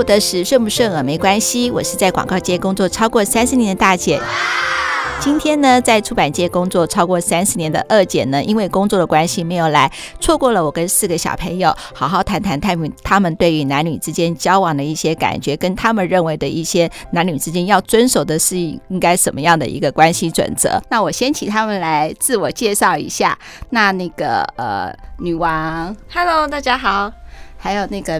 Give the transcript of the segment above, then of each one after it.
我的时顺不顺耳没关系，我是在广告界工作超过三十年的大姐。今天呢，在出版界工作超过三十年的二姐呢，因为工作的关系没有来，错过了我跟四个小朋友好好谈谈他们他们对于男女之间交往的一些感觉，跟他们认为的一些男女之间要遵守的是应该什么样的一个关系准则。那我先请他们来自我介绍一下。那那个呃，女王，Hello，大家好。还有那个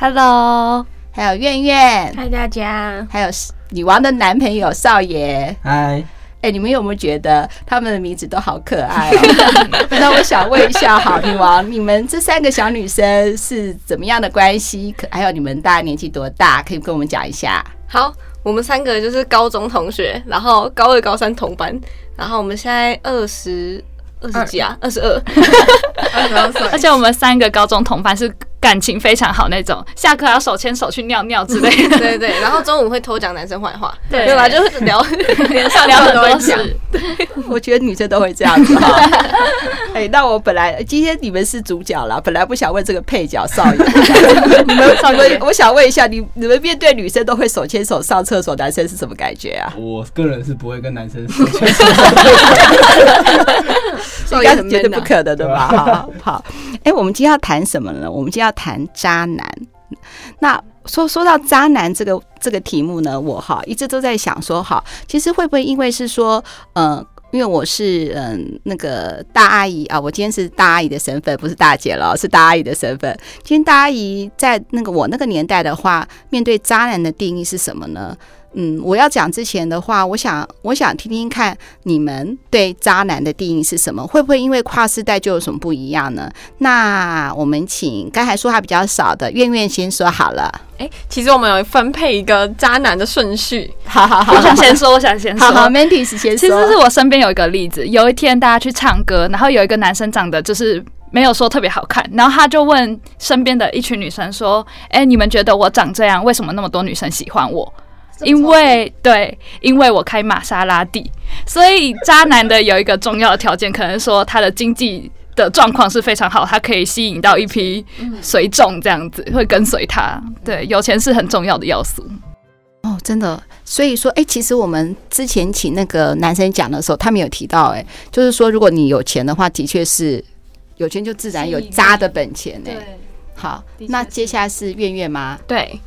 Mantis，Hello，还有苑苑，嗨大家，还有女王的男朋友少爷，嗨。哎，你们有没有觉得他们的名字都好可爱哦？那我想问一下，好，女王，你们这三个小女生是怎么样的关系？可还有你们大概年纪多大？可以跟我们讲一下。好，我们三个就是高中同学，然后高二、高三同班，然后我们现在二十。二十几啊，二十二，二十二岁，而且我们三个高中同班是感情非常好那种，下课要手牵手去尿尿之类的。对对，然后中午会偷讲男生坏话，对，对吧？就是聊，连上聊很多事。对，我觉得女生都会这样子哈。哎，那我本来今天你们是主角啦，本来不想问这个配角少爷，你们少爷，我想问一下，你你们面对女生都会手牵手上厕所，男生是什么感觉啊？我个人是不会跟男生手牵手。应该是绝对不可能的吧？好好，哎，我们今天要谈什么呢？我们今天要谈渣男。那说说到渣男这个这个题目呢，我哈一直都在想说，哈，其实会不会因为是说，嗯、呃，因为我是嗯、呃、那个大阿姨啊，我今天是大阿姨的身份，不是大姐了，是大阿姨的身份。今天大阿姨在那个我那个年代的话，面对渣男的定义是什么呢？嗯，我要讲之前的话，我想我想听听看你们对渣男的定义是什么？会不会因为跨世代就有什么不一样呢？那我们请刚才说话比较少的苑苑先说好了。哎、欸，其实我们有分配一个渣男的顺序。好好好，我想先说，我想先说。好好，Mantis 先说。其实是我身边有一个例子，有一天大家去唱歌，然后有一个男生长得就是没有说特别好看，然后他就问身边的一群女生说：“哎、欸，你们觉得我长这样，为什么那么多女生喜欢我？”因为对，因为我开玛莎拉蒂，所以渣男的有一个重要的条件，可能说他的经济的状况是非常好，他可以吸引到一批随众，这样子会跟随他。对，有钱是很重要的要素。哦，真的，所以说，哎，其实我们之前请那个男生讲的时候，他们有提到，哎，就是说，如果你有钱的话，的确是有钱就自然有渣的本钱。哎，好，那接下来是月月吗？对。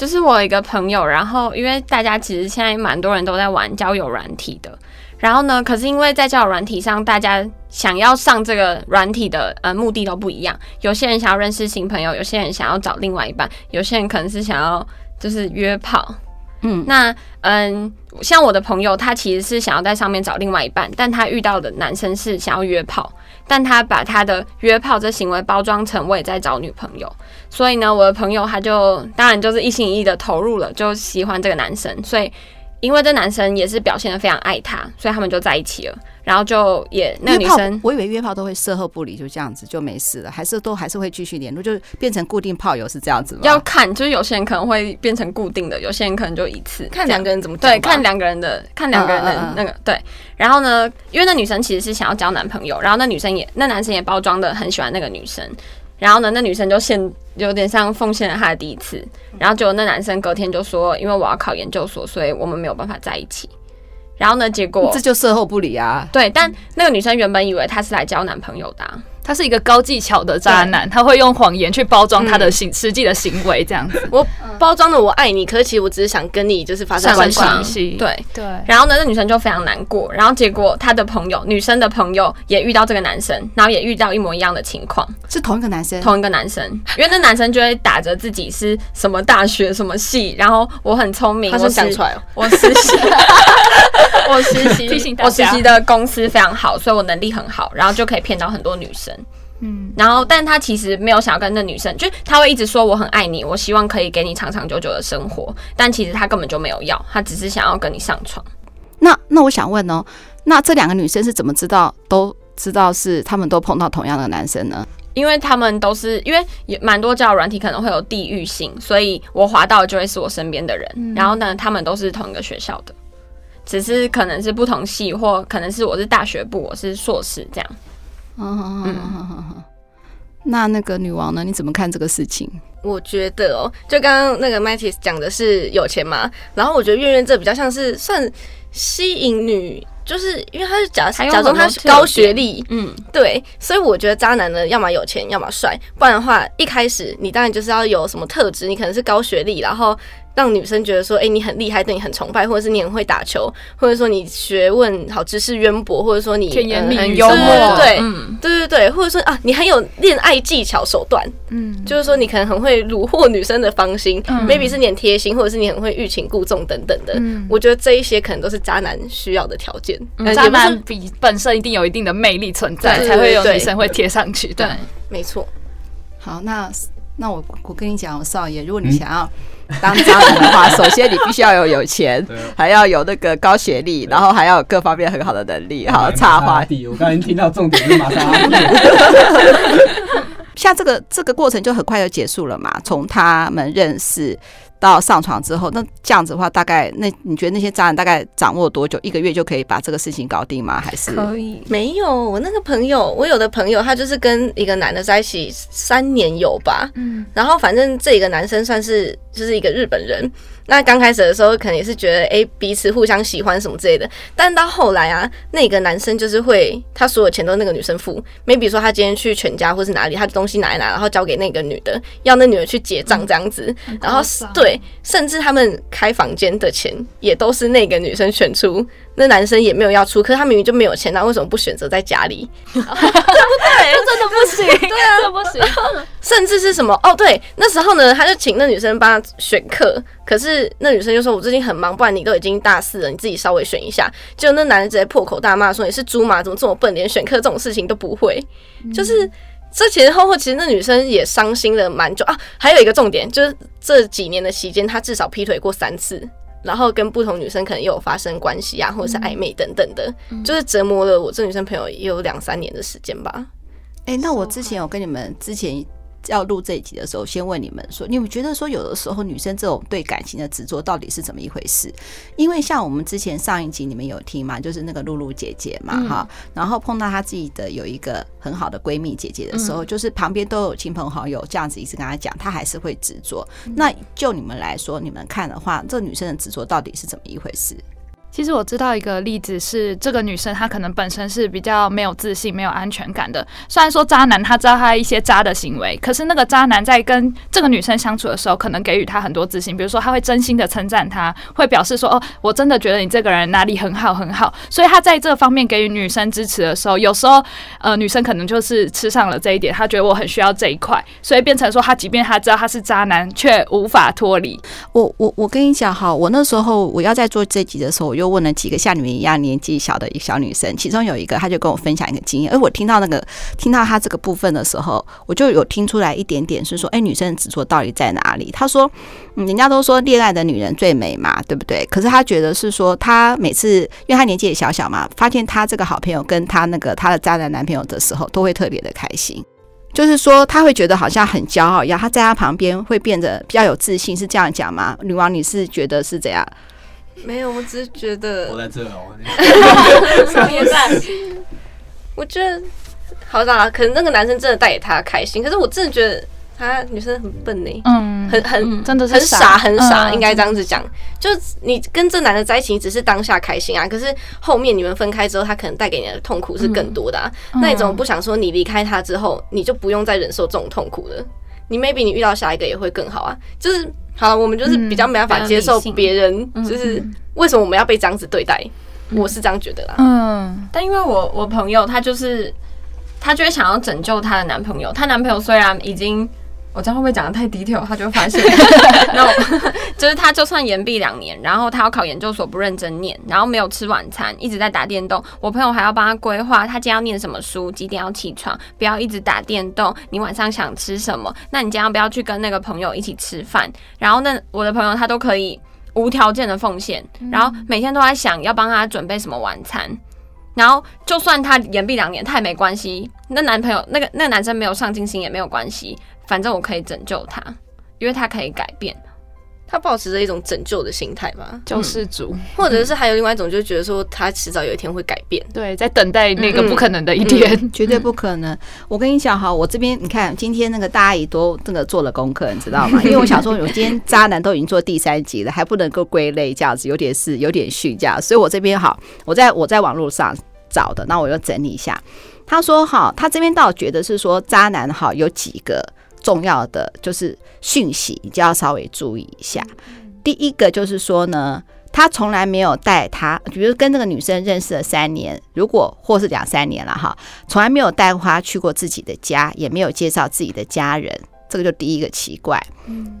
就是我有一个朋友，然后因为大家其实现在蛮多人都在玩交友软体的，然后呢，可是因为在交友软体上，大家想要上这个软体的呃目的都不一样，有些人想要认识新朋友，有些人想要找另外一半，有些人可能是想要就是约炮。嗯，那嗯，像我的朋友，他其实是想要在上面找另外一半，但他遇到的男生是想要约炮，但他把他的约炮这行为包装成我也在找女朋友，所以呢，我的朋友他就当然就是一心一意的投入了，就喜欢这个男生，所以。因为这男生也是表现的非常爱她，所以他们就在一起了。然后就也那个女生，我以为约炮都会事后不理，就这样子就没事了，还是都还是会继续联络，就变成固定炮友是这样子吗？要看，就是有些人可能会变成固定的，有些人可能就一次。看两个人怎么对，看两个人的，看两个人的那个对。然后呢，因为那女生其实是想要交男朋友，然后那女生也那男生也包装的很喜欢那个女生。然后呢，那女生就献有点像奉献了她的第一次，然后结果那男生隔天就说，因为我要考研究所，所以我们没有办法在一起。然后呢，结果这就事后不理啊。对，但那个女生原本以为他是来交男朋友的啊。他是一个高技巧的渣男，他会用谎言去包装他的行实际的行为，这样子。我包装的我爱你，可是其实我只是想跟你就是发生关系。对对。然后呢，那女生就非常难过。然后结果她的朋友，女生的朋友也遇到这个男生，然后也遇到一模一样的情况，是同一个男生，同一个男生。因为那男生就会打着自己是什么大学什么系，然后我很聪明，他是想出来哦，我实习，我实习，我实习的公司非常好，所以我能力很好，然后就可以骗到很多女生。嗯，然后，但他其实没有想要跟那女生，就他会一直说我很爱你，我希望可以给你长长久久的生活，但其实他根本就没有要，他只是想要跟你上床。那那我想问哦，那这两个女生是怎么知道都知道是他们都碰到同样的男生呢？因为他们都是因为也蛮多交友软体可能会有地域性，所以我滑到的就会是我身边的人。嗯、然后呢，他们都是同一个学校的，只是可能是不同系，或可能是我是大学部，我是硕士这样。嗯嗯嗯嗯嗯，那那个女王呢？你怎么看这个事情？我觉得哦，就刚刚那个 Mattis 讲的是有钱嘛，然后我觉得苑苑这比较像是算吸引女。就是因为他是假假装他是高学历，嗯，对，所以我觉得渣男呢，要么有钱，要么帅，不然的话，一开始你当然就是要有什么特质，你可能是高学历，然后。让女生觉得说，哎、欸，你很厉害，对你很崇拜，或者是你很会打球，或者说你学问好，知识渊博，或者说你甜言蜜语、很幽默，对，对对对，或者说啊，你很有恋爱技巧手段，嗯，就是说你可能很会虏获女生的芳心、嗯、，maybe 是你很贴心，或者是你很会欲擒故纵等等的。嗯，我觉得这一些可能都是渣男需要的条件。嗯、渣男比本身一定有一定的魅力存在，才会有女生会贴上去。对，对没错。好，那那我我跟你讲，少爷，如果你想要。当渣男的话，首先你必须要有有钱，还要有那个高学历，然后还要有各方面很好的能力。好，插话题，我刚才听到重点是玛莎拉蒂。像这个这个过程就很快就结束了嘛，从他们认识。到上床之后，那这样子的话，大概那你觉得那些渣男大概掌握多久？一个月就可以把这个事情搞定吗？还是可以？没有，我那个朋友，我有的朋友，他就是跟一个男的在一起三年有吧。嗯，然后反正这个男生算是就是一个日本人。那刚开始的时候，可能也是觉得哎、欸，彼此互相喜欢什么之类的。但到后来啊，那个男生就是会，他所有钱都是那个女生付。maybe 说他今天去全家或是哪里，他的东西拿一拿，然后交给那个女的，要那女的去结账这样子。嗯、然后对，甚至他们开房间的钱也都是那个女生选出。那男生也没有要出，可是他明明就没有钱，那为什么不选择在家里？对不对？这真的不行，对啊，这不行。甚至是什么？哦，对，那时候呢，他就请那女生帮他选课，可是那女生就说：“我最近很忙，不然你都已经大四了，你自己稍微选一下。”结果那男的直接破口大骂说：“你是猪吗？怎么这么笨，连选课这种事情都不会？”就是这前前后后，其实那女生也伤心了蛮久啊。还有一个重点，就是这几年的期间，他至少劈腿过三次。然后跟不同女生可能也有发生关系啊，或者是暧昧等等的，嗯、就是折磨了我这女生朋友也有两三年的时间吧。哎、欸，那我之前有跟你们之前。要录这一集的时候，先问你们说，你们觉得说有的时候女生这种对感情的执着到底是怎么一回事？因为像我们之前上一集你们有听嘛，就是那个露露姐姐嘛，哈、嗯，然后碰到她自己的有一个很好的闺蜜姐姐的时候，嗯、就是旁边都有亲朋好友这样子一直跟她讲，她还是会执着。嗯、那就你们来说，你们看的话，这女生的执着到底是怎么一回事？其实我知道一个例子是，这个女生她可能本身是比较没有自信、没有安全感的。虽然说渣男他知道他一些渣的行为，可是那个渣男在跟这个女生相处的时候，可能给予她很多自信。比如说，他会真心的称赞她，会表示说：“哦，我真的觉得你这个人哪里很好很好。”所以他在这方面给予女生支持的时候，有时候呃，女生可能就是吃上了这一点，她觉得我很需要这一块，所以变成说，他即便他知道他是渣男，却无法脱离。我我我跟你讲哈，我那时候我要在做这集的时候，又问了几个像你们一样年纪小的一小女生，其中有一个，她就跟我分享一个经验。而我听到那个听到她这个部分的时候，我就有听出来一点点，是说，哎，女生的执着到底在哪里？她说，人家都说恋爱的女人最美嘛，对不对？可是她觉得是说，她每次因为她年纪也小小嘛，发现她这个好朋友跟她那个她的渣男男朋友的时候，都会特别的开心，就是说，她会觉得好像很骄傲一样，她在她旁边会变得比较有自信，是这样讲吗？女王，你是觉得是怎样？没有，我只是觉得我在这哦。什么意思？我觉得好啦，可能那个男生真的带给他开心，可是我真的觉得他女生很笨呢，嗯，很很真的是很傻很傻，应该这样子讲。就你跟这男的在一起，只是当下开心啊，可是后面你们分开之后，他可能带给你的痛苦是更多的啊。那你怎么不想说，你离开他之后，你就不用再忍受这种痛苦了？你 maybe 你遇到下一个也会更好啊，就是。好，我们就是比较没办法接受别人，就是为什么我们要被这样子对待？我是这样觉得啦。嗯，但因为我我朋友她就是，她就会想要拯救她的男朋友。她男朋友虽然已经。我这样会不会讲的太 detail？他就会发现，然后 就是他就算延毕两年，然后他要考研究所不认真念，然后没有吃晚餐，一直在打电动。我朋友还要帮他规划，他今天要念什么书，几点要起床，不要一直打电动。你晚上想吃什么？那你今天要不要去跟那个朋友一起吃饭？然后那我的朋友他都可以无条件的奉献，然后每天都在想要帮他准备什么晚餐。然后就算他延毕两年，他也没关系。那男朋友那个那个男生没有上进心也没有关系。反正我可以拯救他，因为他可以改变。他保持着一种拯救的心态吧，救世主，或者是还有另外一种，就觉得说他迟早有一天会改变，对，在等待那个不可能的一天，嗯嗯、绝对不可能。我跟你讲哈，我这边你看，今天那个大阿姨都这个做了功课，你知道吗？因为我想说，我今天渣男都已经做第三集了，还不能够归类这样子，有点是有点虚假，所以我这边好，我在我在网络上找的，那我就整理一下。他说哈，他这边倒觉得是说渣男哈有几个。重要的就是讯息，你就要稍微注意一下。第一个就是说呢，他从来没有带他，比如跟这个女生认识了三年，如果或是两三年了哈，从来没有带他去过自己的家，也没有介绍自己的家人，这个就第一个奇怪。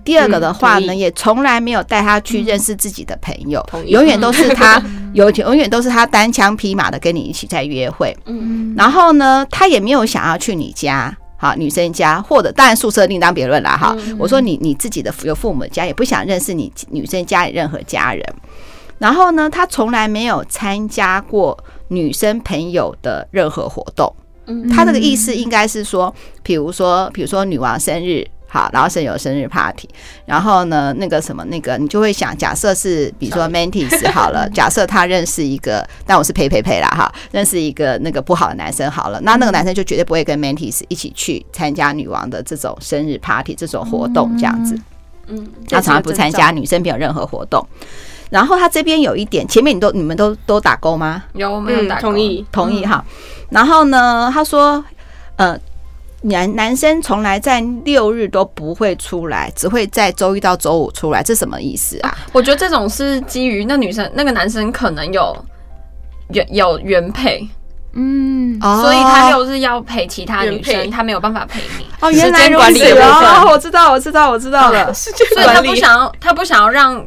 第二个的话呢，也从来没有带他去认识自己的朋友，永远都是他 有永远都是他单枪匹马的跟你一起在约会。嗯然后呢，他也没有想要去你家。好，女生家或者当然宿舍另当别论了哈。我说你你自己的有父母的家也不想认识你女生家里任何家人，然后呢，他从来没有参加过女生朋友的任何活动。他这个意思应该是说，比如说比如说女王生日。好，然后是有生日 party，然后呢，那个什么，那个你就会想，假设是比如说 Mantis 好了，假设他认识一个，但我是陪陪陪啦哈，认识一个那个不好的男生好了，那那个男生就绝对不会跟 Mantis 一起去参加女王的这种生日 party 这种活动这样子，嗯，他从来不参加女生没有任何活动，然后他这边有一点，前面你都你们都都打勾吗？有没有打勾？同意。同意哈，然后呢，他说，呃。男男生从来在六日都不会出来，只会在周一到周五出来，这什么意思啊？我觉得这种是基于那女生那个男生可能有原有原配，嗯，所以他六日要陪其他女生，他没有办法陪你。哦，原来如此哦，我知道，我知道，我知道了。所以他不想要，他不想要让。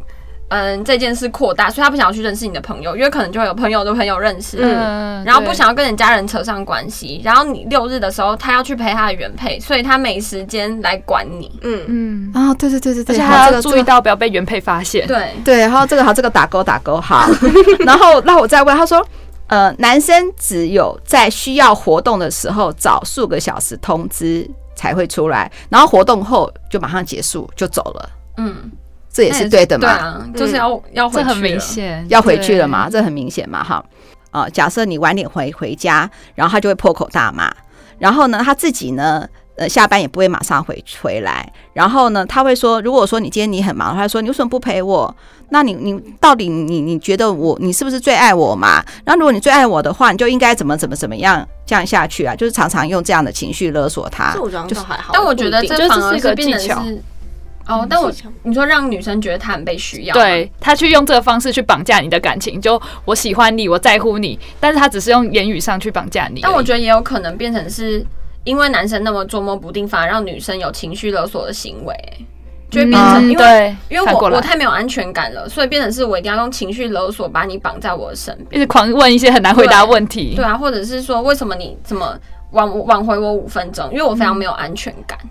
嗯，这件事扩大，所以他不想要去认识你的朋友，因为可能就会有朋友的朋友认识，嗯，然后不想要跟你家人扯上关系，然后你六日的时候，他要去陪他的原配，所以他没时间来管你，嗯。嗯，啊，对对对对对，而且还要注意到不要被原配发现，对。对，然后这个好，这个打勾打勾好，然后那我再问他说，呃，男生只有在需要活动的时候早数个小时通知才会出来，然后活动后就马上结束就走了，嗯。这也是对的嘛？对啊，就是要要回去，这很明显，要回去了嘛？这很明显嘛？哈，啊，假设你晚点回回家，然后他就会破口大骂，然后呢，他自己呢，呃，下班也不会马上回回来，然后呢，他会说，如果说你今天你很忙，他说你为什么不陪我？那你你到底你你觉得我你是不是最爱我嘛？然后如果你最爱我的话，你就应该怎么怎么怎么样这样下去啊？就是常常用这样的情绪勒索他，就还好，但我觉得这反而是个技巧。哦，但我你说让女生觉得她很被需要，对，她去用这个方式去绑架你的感情，就我喜欢你，我在乎你，但是她只是用言语上去绑架你。但我觉得也有可能变成是因为男生那么捉摸不定，反而让女生有情绪勒索的行为，就会变成因为因为我我太没有安全感了，所以变成是我一定要用情绪勒索把你绑在我的身边，一直狂问一些很难回答问题，对啊，或者是说为什么你怎么挽挽回我五分钟？因为我非常没有安全感。嗯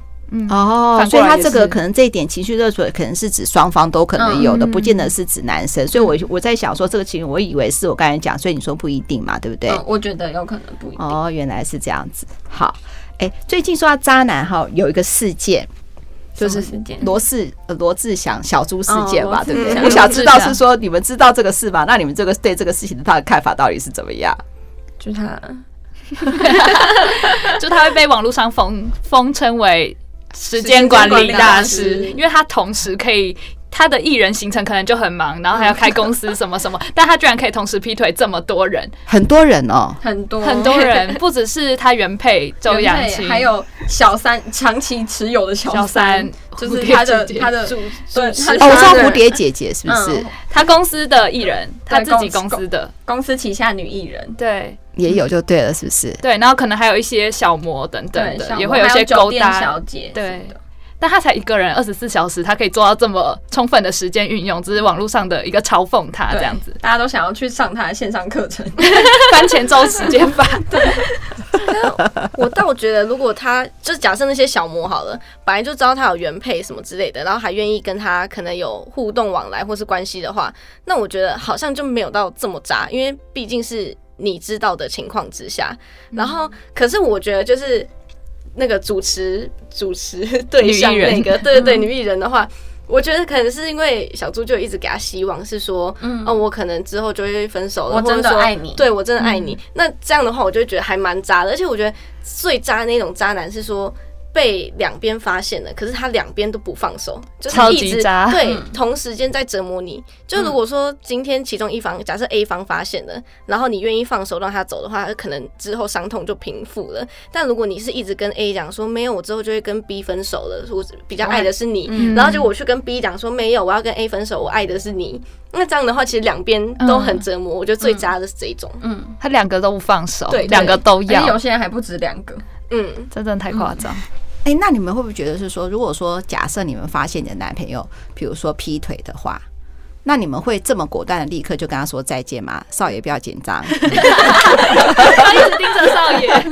哦，所以他这个可能这一点情绪勒索，可能是指双方都可能有的，不见得是指男生。所以，我我在想说，这个情绪，我以为是我刚才讲，所以你说不一定嘛，对不对？嗯，我觉得有可能不一定。哦，原来是这样子。好，哎，最近说到渣男哈，有一个事件，就是罗志罗志祥小猪事件吧，对不对？我想知道是说你们知道这个事吗？那你们这个对这个事情的他的看法到底是怎么样？就他 就他会被网络上封封称为。时间管理大师，因为他同时可以，他的艺人行程可能就很忙，然后还要开公司什么什么，但他居然可以同时劈腿这么多人，很多人哦，很多。很多人，不只是他原配周扬青，还有小三长期持有的小三，就是他的他的主对，哦，我知道蝴蝶姐姐是不是？他公司的艺人，他自己公司的。公司旗下女艺人，对。也有就对了，是不是？对，然后可能还有一些小模等等的，也会有一些勾搭。小姐。对，但他才一个人，二十四小时，他可以做到这么充分的时间运用，只是网络上的一个嘲讽他这样子，大家都想要去上他的线上课程，番茄钟时间法。对，我倒觉得，如果他就是假设那些小模好了，本来就知道他有原配什么之类的，然后还愿意跟他可能有互动往来或是关系的话，那我觉得好像就没有到这么渣，因为毕竟是。你知道的情况之下，然后可是我觉得就是那个主持主持对象那个，对对对，女艺人的话，我觉得可能是因为小猪就一直给他希望，是说，嗯，哦，我可能之后就会分手了，我真的爱你，对我真的爱你。那这样的话，我就觉得还蛮渣的，而且我觉得最渣的那种渣男是说。被两边发现了，可是他两边都不放手，就是一直对同时间在折磨你。就如果说今天其中一方，假设 A 方发现了，然后你愿意放手让他走的话，可能之后伤痛就平复了。但如果你是一直跟 A 讲说没有，我之后就会跟 B 分手了，我比较爱的是你，然后就我去跟 B 讲说没有，我要跟 A 分手，我爱的是你。那这样的话，其实两边都很折磨。我觉得最渣的是这一种，嗯，他两个都不放手，对，两个都要。有些人还不止两个，嗯，真的太夸张。哎、欸，那你们会不会觉得是说，如果说假设你们发现你的男朋友，比如说劈腿的话，那你们会这么果断的立刻就跟他说再见吗？少爷不要紧张，他一直盯着少爷。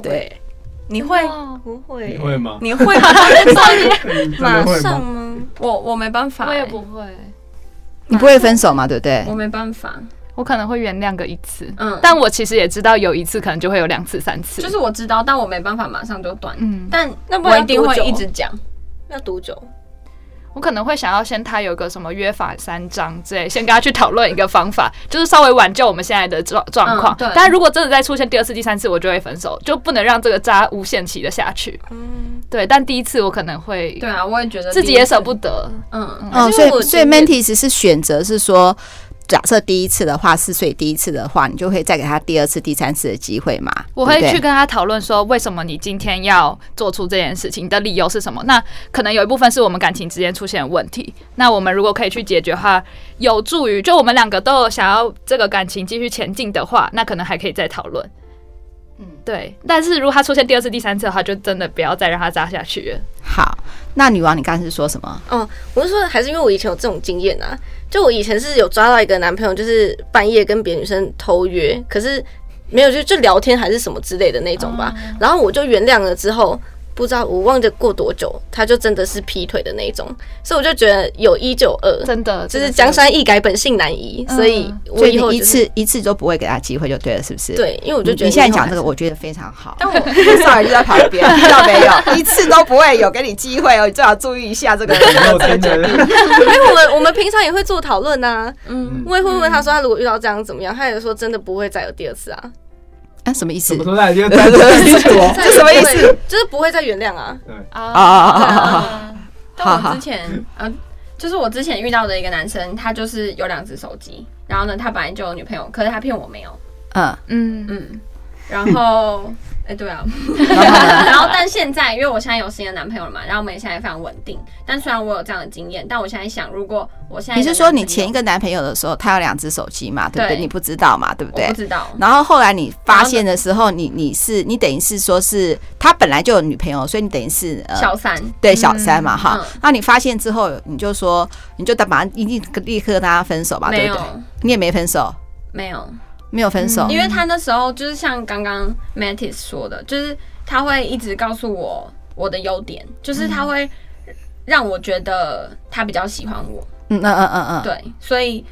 对，你会不会？你会吗？你会吗？少爷 马上吗？我我没办法、欸，我也不会。你不会分手吗？对不对？我没办法。我可能会原谅个一次，嗯，但我其实也知道有一次可能就会有两次、三次，就是我知道，但我没办法马上就断，嗯，但那我一定会一直讲，要多久？我可能会想要先他有个什么约法三章之类，先跟他去讨论一个方法，就是稍微挽救我们现在的状状况。对，但如果真的再出现第二次、第三次，我就会分手，就不能让这个渣无限期的下去。嗯，对，但第一次我可能会，对啊，我也觉得自己也舍不得，嗯。嗯，所以所以 Mantis 是选择是说。假设第一次的话，是所以第一次的话，你就会再给他第二次、第三次的机会嘛？我会去跟他讨论说，为什么你今天要做出这件事情？你的理由是什么？那可能有一部分是我们感情之间出现问题。那我们如果可以去解决的话，有助于就我们两个都有想要这个感情继续前进的话，那可能还可以再讨论。嗯，对。但是如果他出现第二次、第三次的话，就真的不要再让他扎下去了。好，那女王，你刚才是说什么？嗯，我是说，还是因为我以前有这种经验啊。就我以前是有抓到一个男朋友，就是半夜跟别的女生偷约，可是没有就就聊天还是什么之类的那种吧。然后我就原谅了之后。不知道我忘记过多久，他就真的是劈腿的那种，所以我就觉得有一就二，真的就是江山易改，本性难移，所以我以后一次一次都不会给他机会就对了，是不是？对，因为我就觉得你现在讲这个，我觉得非常好。但我 少爷就在旁边，听到没有？一次都不会有给你机会哦，你最好注意一下这个。哎，我们我们平常也会做讨论呐，嗯，我也会问他说，他如果遇到这样怎么样？他也说真的不会再有第二次啊。啊，什么意思？什么在这 这什么意思？就是不会再原谅啊。对啊啊啊！但我之前啊，就是我之前遇到的一个男生，他就是有两只手机，然后呢，他本来就有女朋友，可是他骗我没有。嗯嗯嗯，然后。哎，欸、对啊，然后但现在，因为我现在有新的男朋友了嘛，然后我们也现在非常稳定。但虽然我有这样的经验，但我现在想，如果我现在你是说你前一个男朋友的时候，他有两只手机嘛，对不对？对你不知道嘛，对不对？不知道。然后后来你发现的时候，你你是你等于是说是他本来就有女朋友，所以你等于是、呃、小三，对小三嘛，哈。那、嗯、你发现之后，你就说你就马上一定立刻跟他分手吧，对不对？你也没分手，没有。没有分手，因为他那时候就是像刚刚 Mantis 说的，就是他会一直告诉我我的优点，就是他会让我觉得他比较喜欢我。嗯嗯嗯嗯嗯，对，所以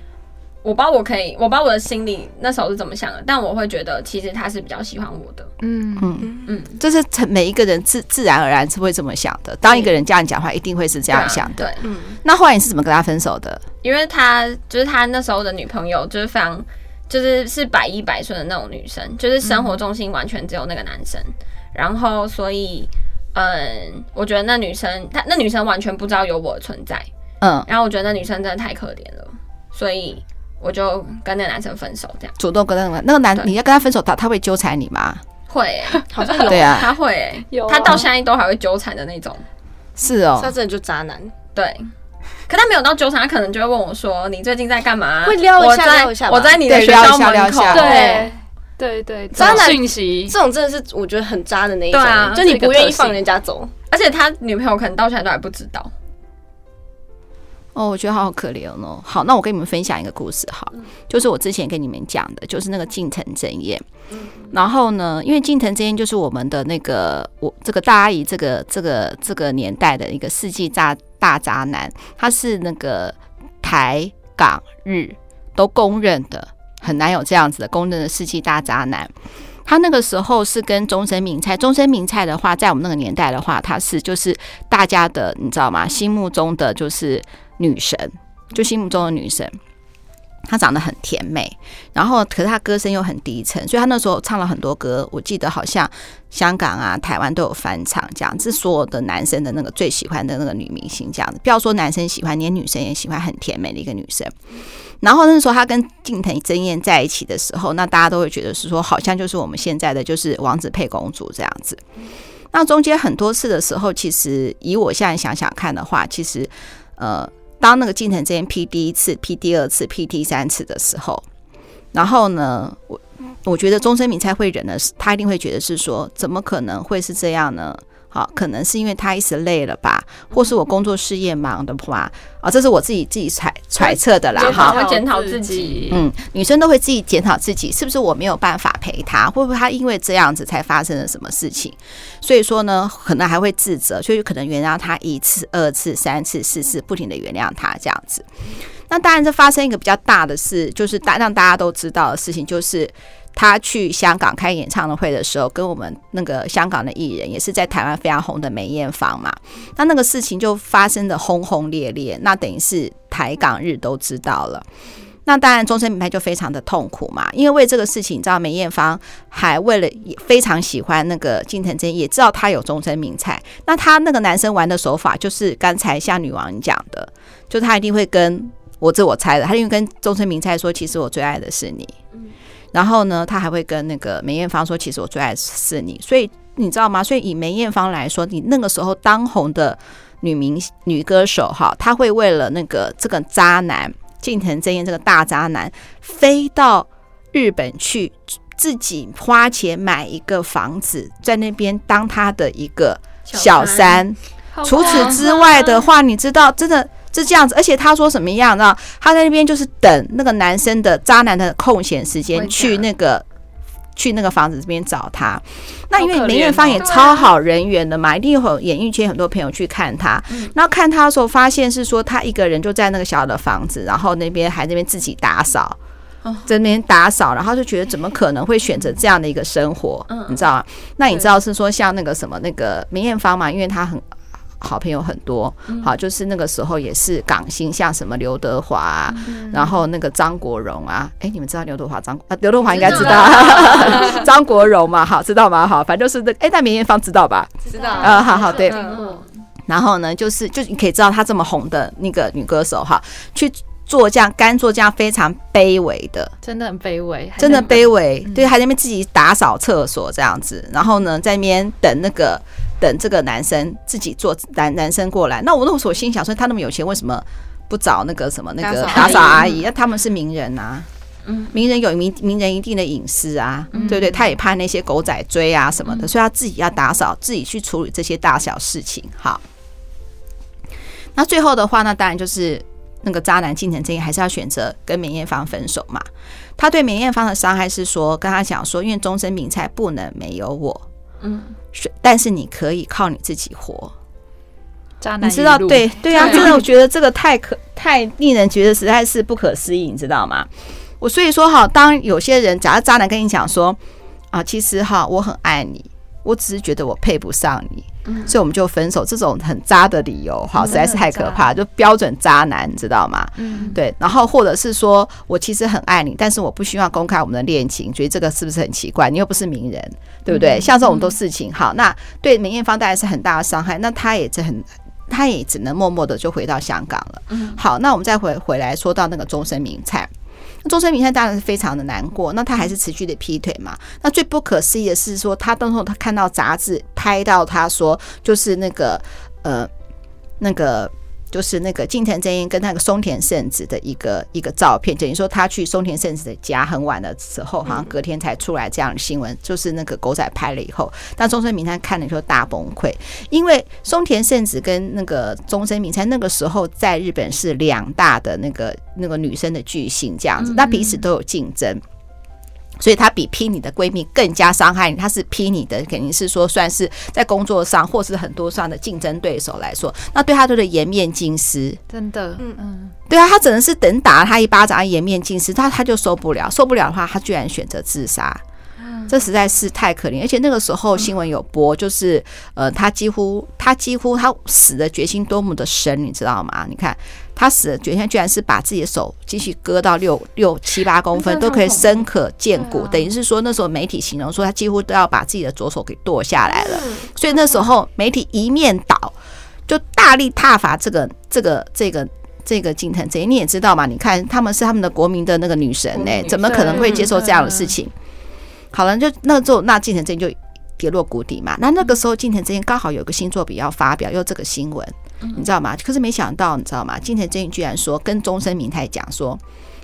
我不知道我可以，我不知道我的心里那时候是怎么想的，但我会觉得其实他是比较喜欢我的。嗯嗯嗯，这是每一个人自自然而然是会这么想的。当一个人这样讲话，一定会是这样想的。对，嗯。那后来你是怎么跟他分手的？因为他就是他那时候的女朋友，就是非常。就是是百依百顺的那种女生，就是生活重心完全只有那个男生，嗯、然后所以，嗯，我觉得那女生她那女生完全不知道有我的存在，嗯，然后我觉得那女生真的太可怜了，所以我就跟那男生分手，这样。主动跟那个那个男你要跟他分手，他他会纠缠你吗？会、欸，好像有，对啊，他会、欸，有、啊，他到现在都还会纠缠的那种，是哦，他真的就渣男，对。可他没有到纠缠，他可能就会问我说：“你最近在干嘛？”会撩一下，撩一下。我在你的学校门口。对对对，渣男讯息这种真的是我觉得很渣的那一种，就你不愿意放人家走，而且他女朋友可能到现在都还不知道。哦，我觉得好好可怜哦。好，那我跟你们分享一个故事，哈，就是我之前跟你们讲的，就是那个近藤真彦。然后呢，因为近藤真彦就是我们的那个我这个大阿姨这个这个这个年代的一个世纪大大渣男，他是那个台港日都公认的，很难有这样子的公认的世纪大渣男。他那个时候是跟中森明菜，中森明菜的话，在我们那个年代的话，他是就是大家的，你知道吗？心目中的就是女神，就心目中的女神。她长得很甜美，然后可是她歌声又很低沉，所以她那时候唱了很多歌。我记得好像香港啊、台湾都有翻唱，这样子，是所有的男生的那个最喜欢的那个女明星，这样子。不要说男生喜欢，连女生也喜欢很甜美的一个女生。然后那时候她跟近藤真彦在一起的时候，那大家都会觉得是说，好像就是我们现在的就是王子配公主这样子。那中间很多次的时候，其实以我现在想想看的话，其实呃。当那个进程之间 P 第一次、P 第二次、P 第三次的时候，然后呢，我我觉得钟声明才会忍的是，他一定会觉得是说，怎么可能会是这样呢？好，可能是因为他一时累了吧，或是我工作事业忙的话啊，这是我自己自己揣揣测的啦。哈，会检讨自己。嗯，女生都会自己检讨自己，是不是我没有办法陪他？会不会他因为这样子才发生了什么事情？所以说呢，可能还会自责，所以可能原谅他一次、二次、三次、四次，不停的原谅他这样子。那当然，这发生一个比较大的事，就是大让大家都知道的事情，就是。他去香港开演唱会的时候，跟我们那个香港的艺人，也是在台湾非常红的梅艳芳嘛，那那个事情就发生的轰轰烈烈，那等于是台港日都知道了。那当然，中森明菜就非常的痛苦嘛，因为为这个事情，你知道梅艳芳还为了也非常喜欢那个金藤真，也知道他有中身名菜，那他那个男生玩的手法，就是刚才像女王讲的，就他一定会跟我这我猜的，他因为跟中森明菜说，其实我最爱的是你。然后呢，他还会跟那个梅艳芳说：“其实我最爱的是你。”所以你知道吗？所以以梅艳芳来说，你那个时候当红的女明女歌手哈，她会为了那个这个渣男近藤真彦这个大渣男，飞到日本去，自己花钱买一个房子，在那边当他的一个小三。除此之外的话，你知道，真的。是这样子，而且他说什么样呢？他在那边就是等那个男生的渣男的空闲时间去那个去那个房子这边找他。那因为梅艳芳也超好人缘的嘛，一定有演艺圈很多朋友去看他。然后看他的时候，发现是说他一个人就在那个小的房子，然后那边还那边自己打扫，在那边打扫，然后就觉得怎么可能会选择这样的一个生活？你知道吗？那你知道是说像那个什么那个梅艳芳嘛，因为她很。好朋友很多，好，就是那个时候也是港星，像什么刘德华啊，然后那个张国荣啊，哎，你们知道刘德华张啊？刘德华应该知道，张国荣嘛，好，知道吗？好，反正就是那哎，但梅艳芳知道吧？知道啊，好好对。然后呢，就是就你可以知道她这么红的那个女歌手哈，去做这样干做这样非常卑微的，真的很卑微，真的卑微，对，还在那边自己打扫厕所这样子，然后呢，在那边等那个。等这个男生自己做男男生过来，那我那时候心想说，他那么有钱，为什么不找那个什么那个打扫阿姨？那他们是名人啊，嗯，名人有名名人一定的隐私啊，对不对？他也怕那些狗仔追啊什么的，所以他自己要打扫，自己去处理这些大小事情。好，那最后的话，呢当然就是那个渣男近藤真彦还是要选择跟梅艳芳分手嘛。他对梅艳芳的伤害是说，跟他讲说，因为终身名菜不能没有我。嗯，但是你可以靠你自己活。渣男，你知道？对对啊，真的，我觉得这个太可太令人觉得实在是不可思议，你知道吗？我所以说哈，当有些人假如渣男跟你讲说啊，其实哈，我很爱你，我只是觉得我配不上你。所以我们就分手，这种很渣的理由，好，实在是太可怕，就标准渣男，你知道吗？嗯，对。然后或者是说我其实很爱你，但是我不希望公开我们的恋情，觉得这个是不是很奇怪？你又不是名人，对不对？像这种多事情，好，那对梅艳芳带来是很大的伤害，那他也是很，他也只能默默的就回到香港了。好，那我们再回回来说到那个终身名菜。中森明菜当然是非常的难过，那他还是持续的劈腿嘛。那最不可思议的是说，他当时候他看到杂志拍到他说，就是那个呃那个。就是那个近藤真彦跟那个松田圣子的一个一个照片，等于说他去松田圣子的家很晚的时候，好像隔天才出来这样的新闻。就是那个狗仔拍了以后，但中森明菜看了以后大崩溃，因为松田圣子跟那个中森明菜那个时候在日本是两大的那个那个女生的巨星这样子，那彼此都有竞争。所以她比劈你的闺蜜更加伤害你，她是劈你的，肯定是说算是在工作上或是很多上的竞争对手来说，那对她都是颜面尽失，真的，嗯。嗯，对啊，她只能是等打了她一巴掌，颜面尽失，她她就受不了，受不了的话，她居然选择自杀，这实在是太可怜。而且那个时候新闻有播，就是呃，他几乎他几乎他死的决心多么的深，你知道吗？你看他死的决心，居然是把自己的手继续割到六六七八公分都可以深可见骨，等于是说那时候媒体形容说他几乎都要把自己的左手给剁下来了。所以那时候媒体一面倒，就大力挞伐这个这个这个。这个近藤贼你也知道嘛？你看他们是他们的国民的那个女神呢、欸，怎么可能会接受这样的事情？好了，就那时候那近藤真就跌落谷底嘛。那那个时候近藤真彦刚好有个新作品要发表，又这个新闻，你知道吗？可是没想到，你知道吗？近藤真彦居然说跟中森明太讲说。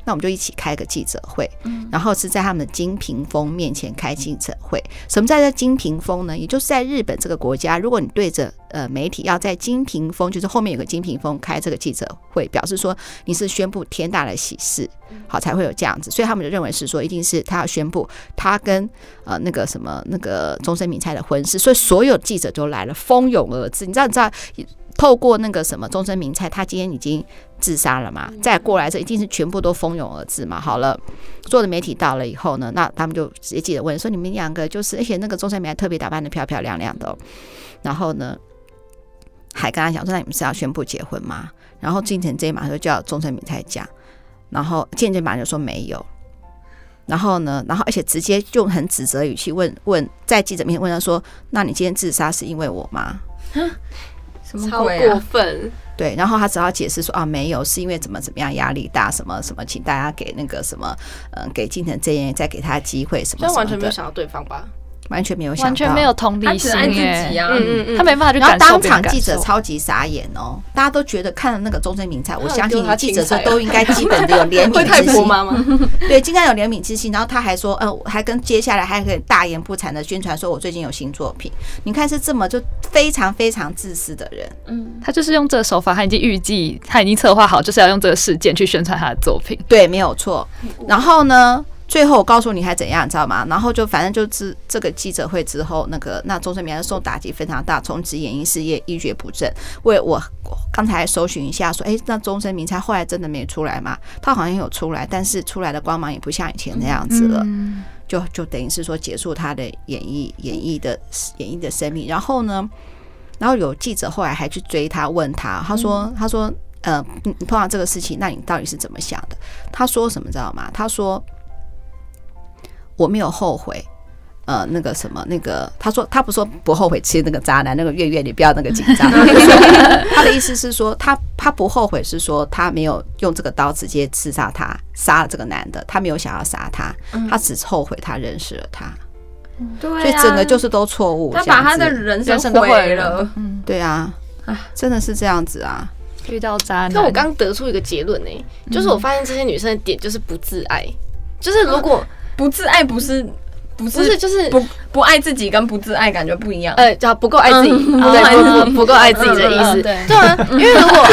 那我们就一起开个记者会，然后是在他们的金屏风面前开记者会。什么叫做金屏风呢？也就是在日本这个国家，如果你对着呃媒体要在金屏风，就是后面有个金屏风开这个记者会，表示说你是宣布天大的喜事，好才会有这样子。所以他们就认为是说，一定是他要宣布他跟呃那个什么那个中森明菜的婚事，所以所有记者都来了，蜂拥而至。你知道，你知道。透过那个什么中森明菜，他今天已经自杀了嘛？再过来这一定是全部都蜂拥而至嘛？好了，所有的媒体到了以后呢，那他们就直接记者问说：“你们两个就是，而且那个中森明菜特别打扮的漂漂亮亮的，然后呢，还跟他讲说：那你们是要宣布结婚吗？”然后近藤真彦马上就叫中森明菜讲，然后近藤马上就说没有，然后呢，然后而且直接用很指责语气问问在记者面前问他说：“那你今天自杀是因为我吗？”超过分，对，然后他只好解释说啊，没有，是因为怎么怎么样压力大，什么什么，请大家给那个什么，嗯，给金城这人再给他机会，什么什么的，完全没有想到对方吧。完全没有想到，完全没有同理心耶，啊、嗯嗯他没办法去感受。然后当场记者超级傻眼哦，大家都觉得看了那个中森明菜，我相信记者说都应该基本的有怜悯之心。对，应该有怜悯之心。然后他还说，呃，还跟接下来还可以大言不惭的宣传说，我最近有新作品。你看是这么就非常非常自私的人。嗯，他就是用这个手法，他已经预计，他已经策划好，就是要用这个事件去宣传他的作品。对，没有错。然后呢？最后我告诉你还怎样，你知道吗？然后就反正就是这个记者会之后，那个那中森明受打击非常大，从此演艺事业一蹶不振。为我刚才搜寻一下，说，哎，那中森明他后来真的没出来吗？他好像有出来，但是出来的光芒也不像以前那样子了，就就等于是说结束他的演艺演艺的演艺的生命。然后呢，然后有记者后来还去追他，问他，他说，他说，呃，你碰到这个事情，那你到底是怎么想的？他说什么知道吗？他说。我没有后悔，呃，那个什么，那个他说他不说不后悔吃那个渣男，那个月月你不要那个紧张。他的意思是说，他他不后悔，是说他没有用这个刀直接刺杀他，杀了这个男的，他没有想要杀他，他只后悔他认识了他。对，所以整个就是都错误，他把他的人生毁了。嗯，对啊，真的是这样子啊，遇到渣男。那我刚得出一个结论呢，就是我发现这些女生的点就是不自爱，就是如果。不自爱不是不是，就是不不爱自己跟不自爱感觉不一样，呃，叫不够爱自己，对，不不够爱自己的意思，对对啊，因为如果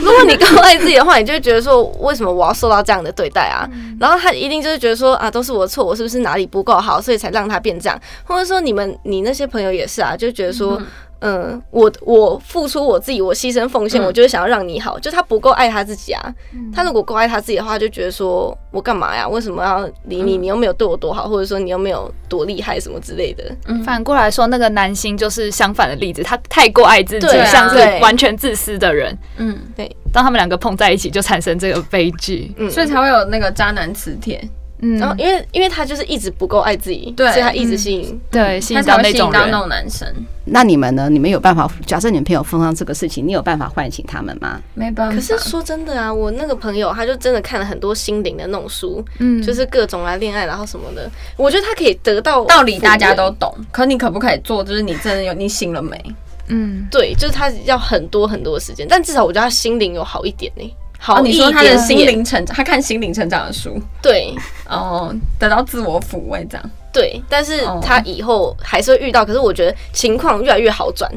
如果你够爱自己的话，你就会觉得说，为什么我要受到这样的对待啊？然后他一定就是觉得说啊，都是我的错，我是不是哪里不够好，所以才让他变这样？或者说你们你那些朋友也是啊，就觉得说。嗯，我我付出我自己，我牺牲奉献，我就是想要让你好。就他不够爱他自己啊，他如果够爱他自己的话，就觉得说我干嘛呀？为什么要理你？你又没有对我多好，或者说你又没有多厉害什么之类的。反过来说，那个男星就是相反的例子，他太过爱自己，像是完全自私的人。嗯，对。当他们两个碰在一起，就产生这个悲剧，嗯所以才会有那个渣男磁铁。嗯，然后因为因为他就是一直不够爱自己，对，所以他一直吸引，对，吸引到那种那种男生。那你们呢？你们有办法？假设你们朋友碰上这个事情，你有办法唤醒他们吗？没办法。可是说真的啊，我那个朋友他就真的看了很多心灵的那种书，嗯，就是各种来恋爱然后什么的。我觉得他可以得到道理，大家都懂。可你可不可以做？就是你真的有你醒了没？嗯，对，就是他要很多很多时间，但至少我觉得他心灵有好一点呢、欸。好，你说他的心灵成长，他看心灵成长的书，对，哦，得到自我抚慰这样，对，但是他以后还是会遇到，可是我觉得情况越来越好转，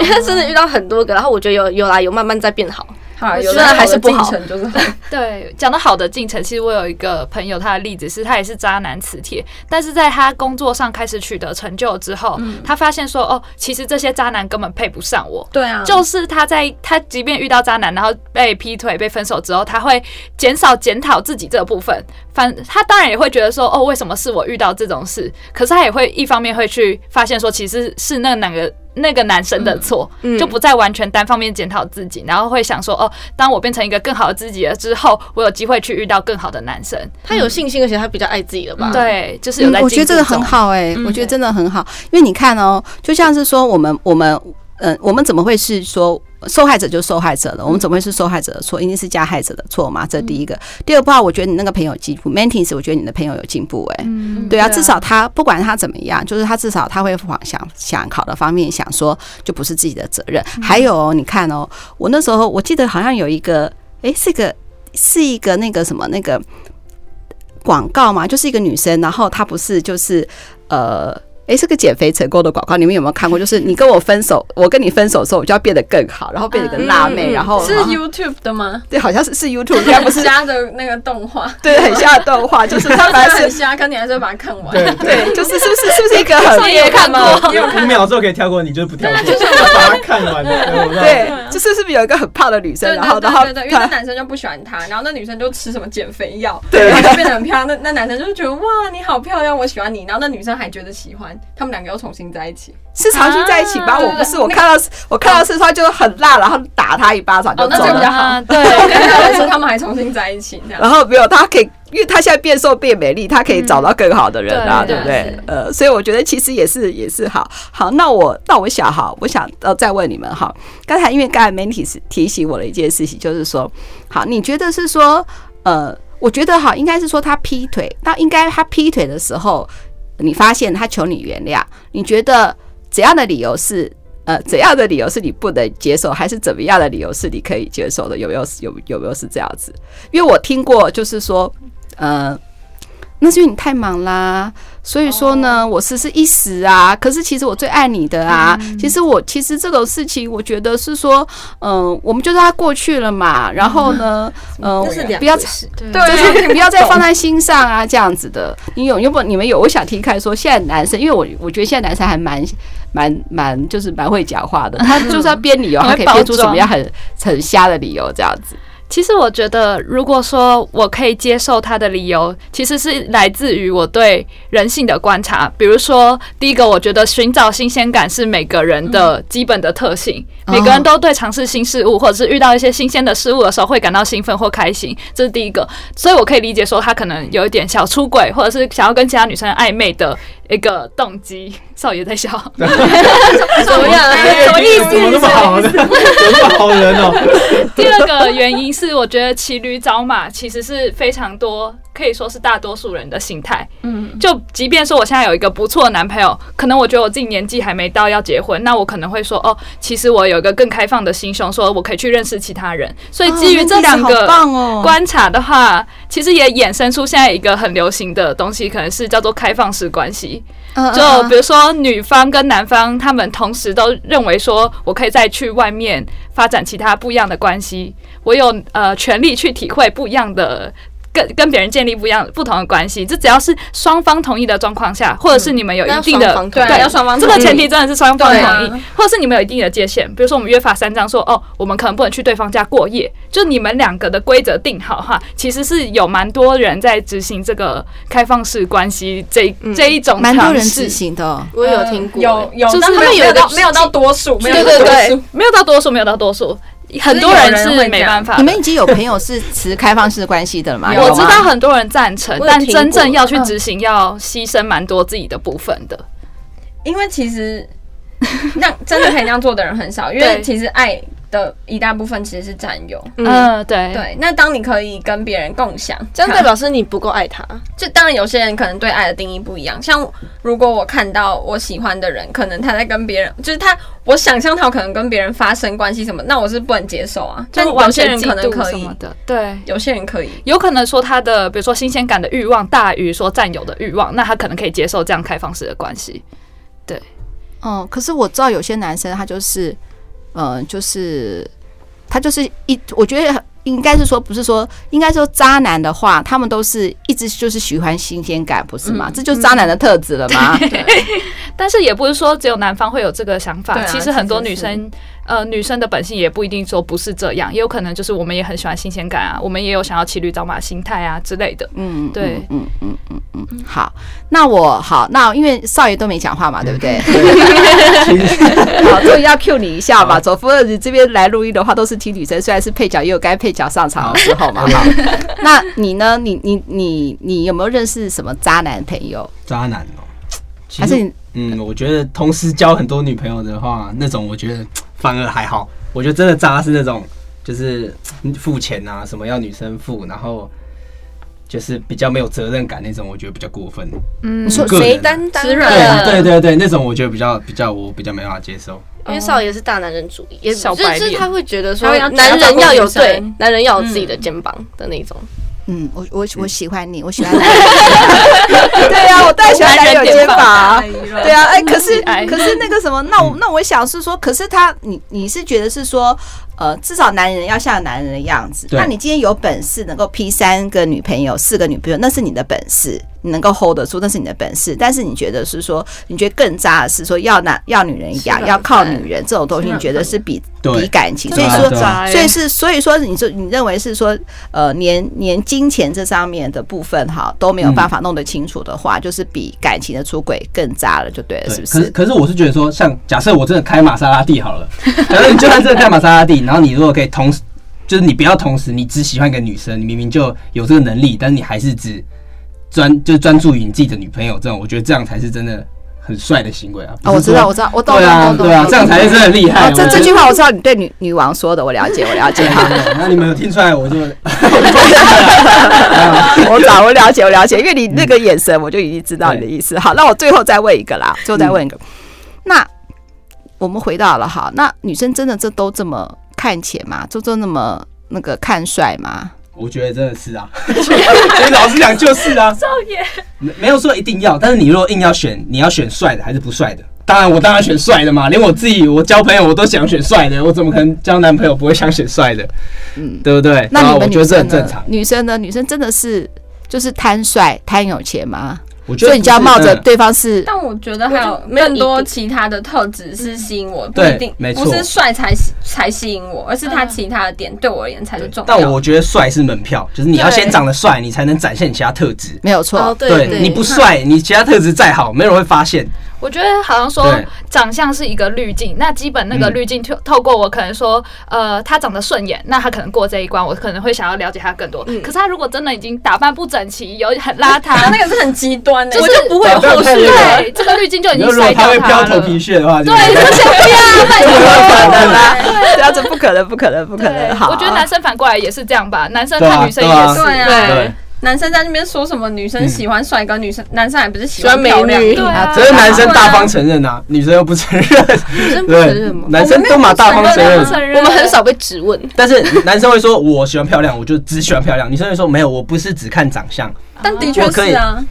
因为 他真的遇到很多个，然后我觉得有有来有慢慢在变好，好，有的还是不好。就是 对，讲的好的进程，其实我有一个朋友，他的例子是他也是渣男磁铁，但是在他工作上开始取得成就之后，嗯、他发现说，哦，其实这些渣男根本配不上我。对啊，就是他在他即便遇到渣男，然后被劈腿、被分手之后，他会减少检讨自己这部分。反他当然也会觉得说，哦，为什么是我遇到这种事？可是他也会一方面会去发现说，其实是那两个。那个男生的错，嗯嗯、就不再完全单方面检讨自己，然后会想说：哦，当我变成一个更好的自己了之后，我有机会去遇到更好的男生。他有信心，而且他比较爱自己了吧？嗯、对，就是有在、嗯。我觉得这个很好哎、我觉得真的很好，因为你看哦，就像是说我们我们。嗯，我们怎么会是说受害者就受害者了？我们怎么会是受害者的错？一定是加害者的错吗？这第一个。第二步，我觉得你那个朋友进步，Mantis，我觉得你的朋友有进步、欸，哎，对啊，至少他不管他怎么样，就是他至少他会往想想考的方面想，说就不是自己的责任。还有，你看哦，我那时候我记得好像有一个，哎，是个是一个那个什么那个广告嘛，就是一个女生，然后她不是就是呃。哎，是个减肥成功的广告，你们有没有看过？就是你跟我分手，我跟你分手的时候，我就要变得更好，然后变得个辣妹，然后是 YouTube 的吗？对，好像是是 YouTube，应该不是 瞎的那个动画，对，很瞎的动画，就是他本来是瞎，可你还是会把它看完。对对，就是是不是是不是一个很你也看过？五秒之后可以跳过，你就是不跳过，就是把它看完。对，就是是不是有一个很胖的女生，然后然后对对，因为那男生就不喜欢她，然后那女生就吃什么减肥药，对，然后就变得很漂亮。那那男生就觉得哇，你好漂亮，我喜欢你。然后那女生还觉得喜欢，他们两个又。重新在一起是重新在一起吧？我不是，我看到我看到四川就很辣，然后打他一巴掌就走了。对，但是他们还重新在一起，然后没有他可以，因为他现在变瘦变美丽，他可以找到更好的人啊，对不对？呃，所以我觉得其实也是也是好。好，那我那我想哈，我想呃再问你们哈，刚才因为刚才 Mantis 提醒我的一件事情，就是说，好，你觉得是说呃，我觉得哈，应该是说他劈腿，那应该他劈腿的时候。你发现他求你原谅，你觉得怎样的理由是呃怎样的理由是你不能接受，还是怎么样的理由是你可以接受的？有没有有有没有是这样子？因为我听过，就是说，呃。那是因为你太忙啦，所以说呢，我只是一时啊。可是其实我最爱你的啊。其实我其实这种事情，我觉得是说，嗯，我们就让它过去了嘛。然后呢，嗯，不要对，就是不要再放在心上啊，这样子的。你有，要不你们有？我想听看说，现在男生，因为我我觉得现在男生还蛮蛮蛮，就是蛮会讲话的。他就是要 编理由，他可以编出什么样很很瞎的理由，这样子。其实我觉得，如果说我可以接受他的理由，其实是来自于我对人性的观察。比如说，第一个，我觉得寻找新鲜感是每个人的基本的特性，每个人都对尝试新事物或者是遇到一些新鲜的事物的时候会感到兴奋或开心，这是第一个。所以我可以理解说，他可能有一点小出轨，或者是想要跟其他女生暧昧的一个动机。少爷在笑，怎么样？什么意思？怎么那么好呢？怎么那么好人哦？第二个原因是，我觉得骑驴找马其实是非常多，可以说是大多数人的心态。嗯，就即便说我现在有一个不错的男朋友，可能我觉得我自己年纪还没到要结婚，那我可能会说，哦，其实我有一个更开放的心胸，说我可以去认识其他人。所以基于这两个观察的话，其实也衍生出现在一个很流行的东西，可能是叫做开放式关系。就比如说，女方跟男方他们同时都认为说，我可以再去外面发展其他不一样的关系，我有呃权利去体会不一样的。跟跟别人建立不一样不同的关系，这只要是双方同意的状况下，或者是你们有一定的对，要双方这个前提真的是双方同意，或者是你们有一定的界限，比如说我们约法三章说哦，我们可能不能去对方家过夜，就你们两个的规则定好哈，其实是有蛮多人在执行这个开放式关系这这一种蛮多人执行的，我有听过，有有，就是他们有到没有到多数，对对对，没有到多数，没有到多数。很多人是没办法。你们已经有朋友是持开放式关系的了吗？我知道很多人赞成，但真正要去执行，要牺牲蛮多自己的部分的。因为其实 那真的可以那样做的人很少，因为其实爱。的一大部分其实是占有，嗯，对对。那当你可以跟别人共享，这样代表是你不够爱他。就当然有些人可能对爱的定义不一样。像如果我看到我喜欢的人，可能他在跟别人，就是他，我想象他可能跟别人发生关系什么，那我是不能接受啊。但有些人可能可以的，对，有些人可以，有可能说他的，比如说新鲜感的欲望大于说占有的欲望，那他可能可以接受这样开放式的关系。对，嗯，可是我知道有些男生他就是，嗯，就是。他就是一，我觉得应该是说，不是说，应该说渣男的话，他们都是一直就是喜欢新鲜感，不是吗？嗯、这就是渣男的特质了吗？对。但是也不是说只有男方会有这个想法，啊、其实很多女生。呃，女生的本性也不一定说不是这样，也有可能就是我们也很喜欢新鲜感啊，我们也有想要骑驴找马心态啊之类的。嗯，对，嗯嗯嗯嗯嗯。好，那我好，那因为少爷都没讲话嘛，对不对？好，终于要 cue 你一下吧。走夫你这边来录音的话，都是听女生，虽然是配角，也有该配角上场的时候嘛。好，那你呢？你你你你有没有认识什么渣男朋友？渣男哦，还是嗯，我觉得同时交很多女朋友的话，那种我觉得。反而还好，我觉得真的渣是那种，就是 付钱啊，什么要女生付，然后就是比较没有责任感那种，我觉得比较过分。嗯，说谁担当？对对对对，那种我觉得比较比较我比较没办法接受。因为少爷是大男人主义，也小白脸，就是他会觉得说，男人要有对，男人要有自己的肩膀的那种。嗯，我我我喜欢你，我喜欢你。对呀，我当然喜欢男友肩膀。对啊，哎，可是 可是那个什么，那我那我想是说，可是他，你你是觉得是说。呃，至少男人要像男人的样子。那你今天有本事能够劈三个女朋友、四个女朋友，那是你的本事，你能够 hold 得住，那是你的本事。但是你觉得是说，你觉得更渣的是说要男要女人养，要靠女人这种东西，你觉得是比比感情。所以说，所以是所以说，你说你认为是说，呃，连连金钱这上面的部分哈都没有办法弄得清楚的话，就是比感情的出轨更渣了，就对了，是不是？可是可是我是觉得说，像假设我真的开玛莎拉蒂好了，假设你就算真的开玛莎拉蒂。然后你如果可以同时，就是你不要同时，你只喜欢一个女生，你明明就有这个能力，但是你还是只专就专注于你自己的女朋友，这种我觉得这样才是真的很帅的行为啊！哦，我知道，我知道，我懂，对啊，对啊，这样才是真的厉害。这这句话我知道，你对女女王说的，我了解，我了解。好，那你们有听出来，我就 我早我了解，我了解，因为你那个眼神，我就已经知道你的意思。好，那我最后再问一个啦，最后再问一个，那我们回到了哈，那女生真的这都这么？看钱嘛，周周那么那个看帅嘛？我觉得真的是啊，所以老实讲就是啊，少爷没没有说一定要，但是你如果硬要选，你要选帅的还是不帅的？当然我当然选帅的嘛，连我自己我交朋友我都想选帅的，我怎么可能交男朋友不会想选帅的？嗯，对不对？那你们我觉得这很正常。女生呢？女生真的是就是贪帅贪有钱吗？所以你就要冒着对方是，但我觉得还有更多其他的特质是吸引我，不一定不是帅才才吸引我，而是他其他的点对我而言才是重要。但我觉得帅是门票，就是你要先长得帅，你才能展现你其他特质。没有错，对，你不帅，你其他特质再好，没有人会发现。我觉得好像说长相是一个滤镜，那基本那个滤镜透透过我可能说，呃，他长得顺眼，那他可能过这一关，我可能会想要了解他更多。可是他如果真的已经打扮不整齐，有很邋遢，那个是很极端的，就是不会有后续。对，这个滤镜就已经筛掉他了。头皮屑的话，对，这些不要，那不可能啦，对啊，这不可能，不可能，不可能。好，我觉得男生反过来也是这样吧，男生看女生也是，对。男生在那边说什么？女生喜欢帅哥，女生男生还不是喜欢美女？对啊，只是男生大方承认啊，女生又不承认。女生不承认吗？男生都嘛大方承认，我们很少被质问。但是男生会说：“我喜欢漂亮，我就只喜欢漂亮。”女生会说：“没有，我不是只看长相。”但的确是啊。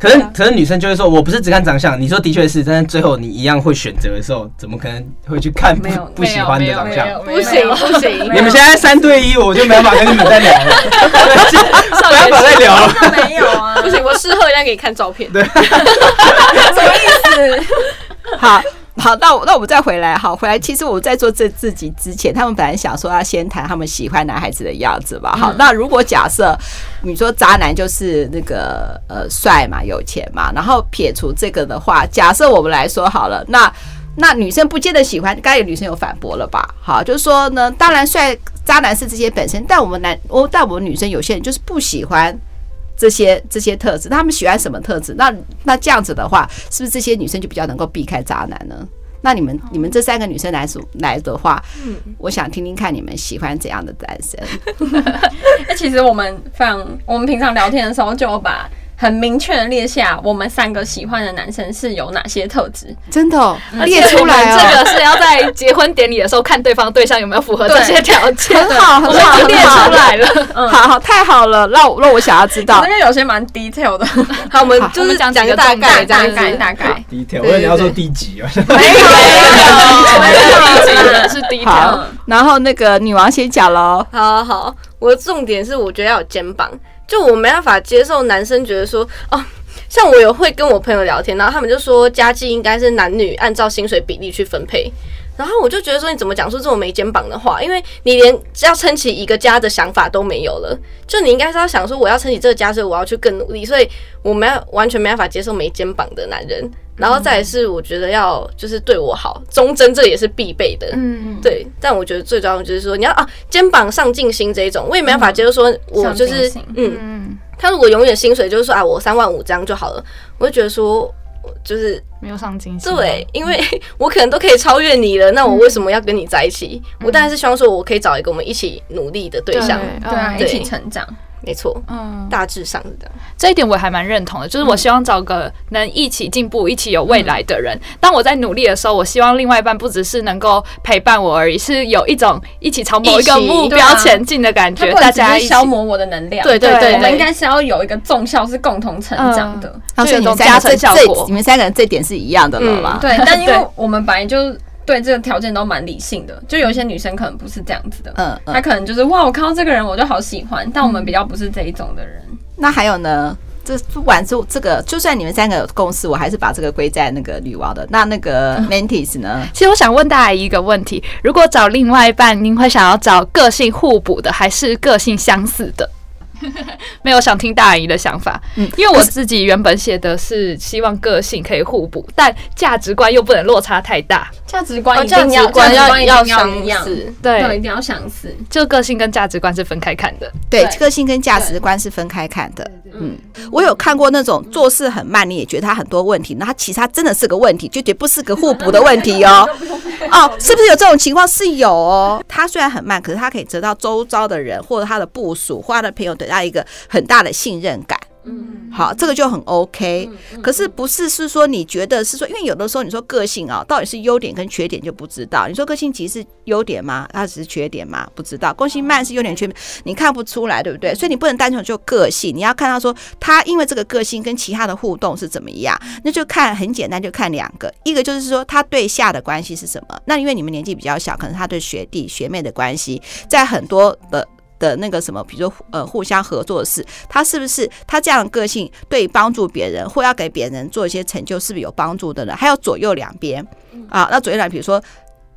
可是，可是女生就会说，我不是只看长相。你说的确是，但是最后你一样会选择的时候，怎么可能会去看不不喜欢的长相？不行不行！你们现在三对一，我就没办法跟你们再聊了，没办法再聊了。没有啊，不行，我事后一定给你看照片。对，什么意思？好。好，那我那我们再回来。好，回来。其实我在做这自己之前，他们本来想说要先谈他们喜欢男孩子的样子吧。好，那如果假设你说渣男就是那个呃帅嘛，有钱嘛，然后撇除这个的话，假设我们来说好了，那那女生不见得喜欢，刚才有女生有反驳了吧？好，就是说呢，当然帅渣男是这些本身，但我们男我但我们女生有些人就是不喜欢。这些这些特质，他们喜欢什么特质？那那这样子的话，是不是这些女生就比较能够避开渣男呢？那你们你们这三个女生来说来的话，嗯，我想听听看你们喜欢怎样的男生。那 其实我们非常，我们平常聊天的时候就把。很明确的列下我们三个喜欢的男生是有哪些特质，真的、哦、列出来哦！这个是要在结婚典礼的时候看对方对象有没有符合这些条件，很好，很好，列出来了。好好，太好了，让我让我想要知道，因为有些蛮 detail 的。好，我们就是讲讲个大概，大概大概。detail，我以为你要说第几啊？没有，没有，是 detail。然后那个女王先讲喽。好好，我的重点是我觉得要有肩膀，就我没办法接受男生觉得说哦。像我有会跟我朋友聊天，然后他们就说家计应该是男女按照薪水比例去分配，然后我就觉得说你怎么讲出这种没肩膀的话？因为你连要撑起一个家的想法都没有了，就你应该是要想说我要撑起这个家，所以我要去更努力，所以我没有完全没办法接受没肩膀的男人。然后再来是我觉得要就是对我好，忠贞这也是必备的，嗯，对。但我觉得最重要的就是说你要啊肩膀上进心这一种，我也没办法接受说我就是嗯。他如果永远薪水就是说啊，我三万五这样就好了，我就觉得说，就是没有上进心。对，因为 我可能都可以超越你了，那我为什么要跟你在一起？嗯、我当然是希望说，我可以找一个我们一起努力的对象，对啊，一起成长。没错，嗯，大致上是这样。这一点我还蛮认同的，就是我希望找个能一起进步、一起有未来的人。当我在努力的时候，我希望另外一半不只是能够陪伴我而已，是有一种一起朝某一个目标前进的感觉。大家消磨我的能量，对对对，我们应该是要有一个纵效，是共同成长的，就有一种加成效果。你们三个人这点是一样的了吗？对，但因为我们本来就。对这个条件都蛮理性的，就有一些女生可能不是这样子的，嗯，她可能就是哇，我看到这个人我就好喜欢，但我们比较不是这一种的人。那还有呢？这不管是这个，就算你们三个有共识，我还是把这个归在那个女王的。那那个 Mantis 呢？其实我想问大家一个问题：如果找另外一半，您会想要找个性互补的，还是个性相似的？没有想听大阿姨的想法，嗯，因为我自己原本写的是希望个性可以互补，但价值观又不能落差太大。价值观一定要价值观要相似，对，一定要相似。就个性跟价值观是分开看的，对，个性跟价值观是分开看的。嗯，我有看过那种做事很慢，你也觉得他很多问题，那他其实他真的是个问题，就绝不是个互补的问题哦。哦，是不是有这种情况？是有哦。他虽然很慢，可是他可以得到周遭的人或者他的部署或他的朋友得到一个很大的信任感，嗯，好，这个就很 OK。可是不是是说你觉得是说，因为有的时候你说个性啊，到底是优点跟缺点就不知道。你说个性其实是优点吗？它只是缺点吗？不知道。个性慢是优点缺点，你看不出来，对不对？所以你不能单纯就个性，你要看到说他因为这个个性跟其他的互动是怎么样，那就看很简单，就看两个，一个就是说他对下的关系是什么。那因为你们年纪比较小，可能他对学弟学妹的关系，在很多的。的那个什么，比如说呃，互相合作的事，他是不是他这样的个性对帮助别人或要给别人做一些成就，是不是有帮助的呢？还有左右两边啊，那左右两边，比如说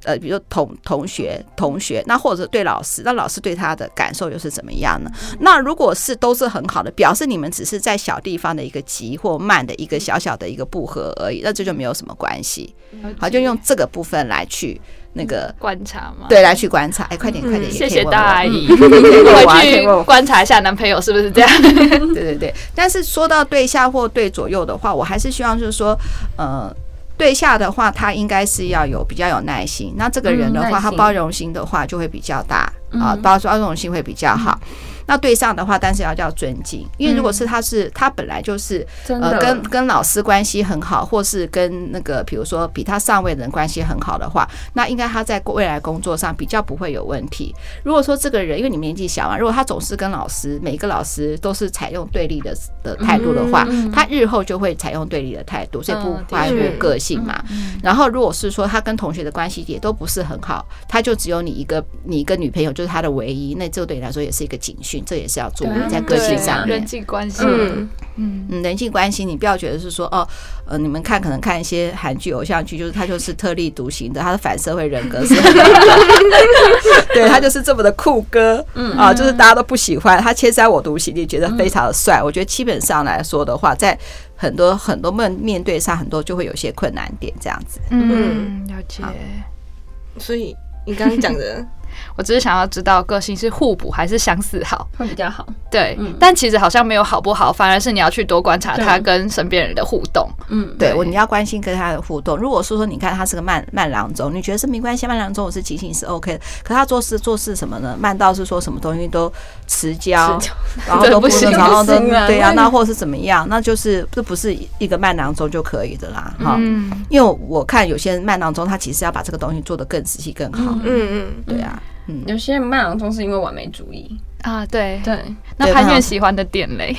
呃，比如说同同学同学，那或者对老师，那老师对他的感受又是怎么样呢？那如果是都是很好的，表示你们只是在小地方的一个急或慢的一个小小的一个不合而已，那这就没有什么关系。好，就用这个部分来去。那个观察嘛，对，来去观察，哎，快点，快点，谢谢大阿姨，我去观察一下男朋友是不是这样。对对对，但是说到对下或对左右的话，我还是希望就是说，呃，对下的话，他应该是要有比较有耐心。那这个人的话，他包容心的话就会比较大啊，包包容心会比较好。那对上的话，但是要叫尊敬，因为如果是他是他本来就是呃跟跟老师关系很好，或是跟那个比如说比他上位的人关系很好的话，那应该他在未来工作上比较不会有问题。如果说这个人因为你年纪小嘛，如果他总是跟老师每一个老师都是采用对立的的态度的话，他日后就会采用对立的态度，所以不外乎个性嘛。然后如果是说他跟同学的关系也都不是很好，他就只有你一个你一个女朋友就是他的唯一，那这对你来说也是一个警讯。这也是要注意在个性上面，人际关系，嗯。嗯，人际关系，你不要觉得是说哦，呃，你们看可能看一些韩剧、偶像剧，就是他就是特立独行的，他的反社会人格是 很，对他就是这么的酷哥，嗯。啊，就是大家都不喜欢他，千山我独行，你觉得非常的帅。我觉得基本上来说的话，在很多很多面面对上，很多就会有些困难点这样子。嗯，了解。所以你刚刚讲的。我只是想要知道个性是互补还是相似好会比较好。对，嗯、但其实好像没有好不好，反而是你要去多观察他跟身边人的互动。嗯，对，我你要关心跟他的互动。如果说说你看他是个慢慢郎中，你觉得是没关系，慢郎中我是提醒是 OK 的。可他做事做事什么呢？慢到是说什么东西都迟交，然后都不行，然后都对啊，那或是怎么样？那就是这不是一个慢郎中就可以的啦。哈，嗯，因为我看有些慢郎中，他其实要把这个东西做得更仔细更好。嗯嗯，对啊。嗯，有些慢郎中是因为完美主义啊，对对。那潘越喜欢的点嘞？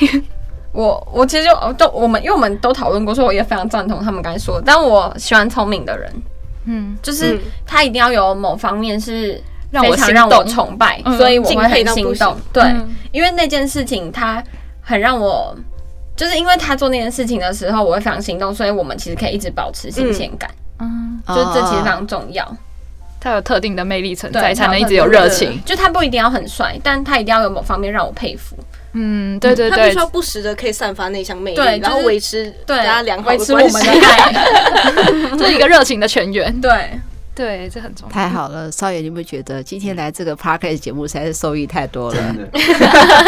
我我其实就都我们因为我们都讨论过，所以我也非常赞同他们刚才说的。但我喜欢聪明的人，嗯，就是他一定要有某方面是非常让我崇拜，所以我会很心动。对，因为那件事情他很让我。就是因为他做那件事情的时候，我会非常心动，所以我们其实可以一直保持新鲜感。嗯，就这其实非常重要。他有特定的魅力存在，才能一直有热情。就他不一定要很帅，但他一定要有某方面让我佩服。嗯，对对对，他必须要不时的可以散发那项魅力，然后维持对大家良好的关系，维持我们的爱，这是一个热情的全员。对。对，这很重要。太好了，少爷，你有没有觉得今天来这个 parks 节目实在是收益太多了？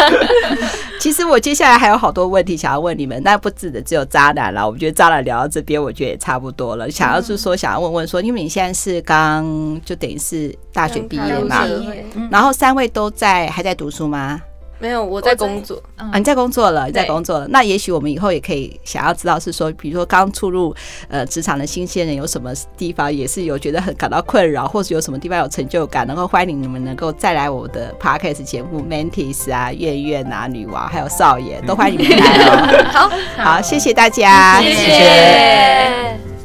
其实我接下来还有好多问题想要问你们，那不止的只有渣男了。我们觉得渣男聊到这边，我觉得也差不多了。想要是说，想要问问说，因为你现在是刚就等于是大学毕业嘛，然后三位都在还在读书吗？没有，我在工作啊，你在工作了，你在工作了。那也许我们以后也可以想要知道，是说，比如说刚出入呃职场的新鲜人，有什么地方也是有觉得很感到困扰，或是有什么地方有成就感，然后欢迎你们能够再来我的 Podcast 节目 Mantis 啊、月月啊、女王还有少爷，都欢迎你们来哦。好，好，谢谢大家，谢谢。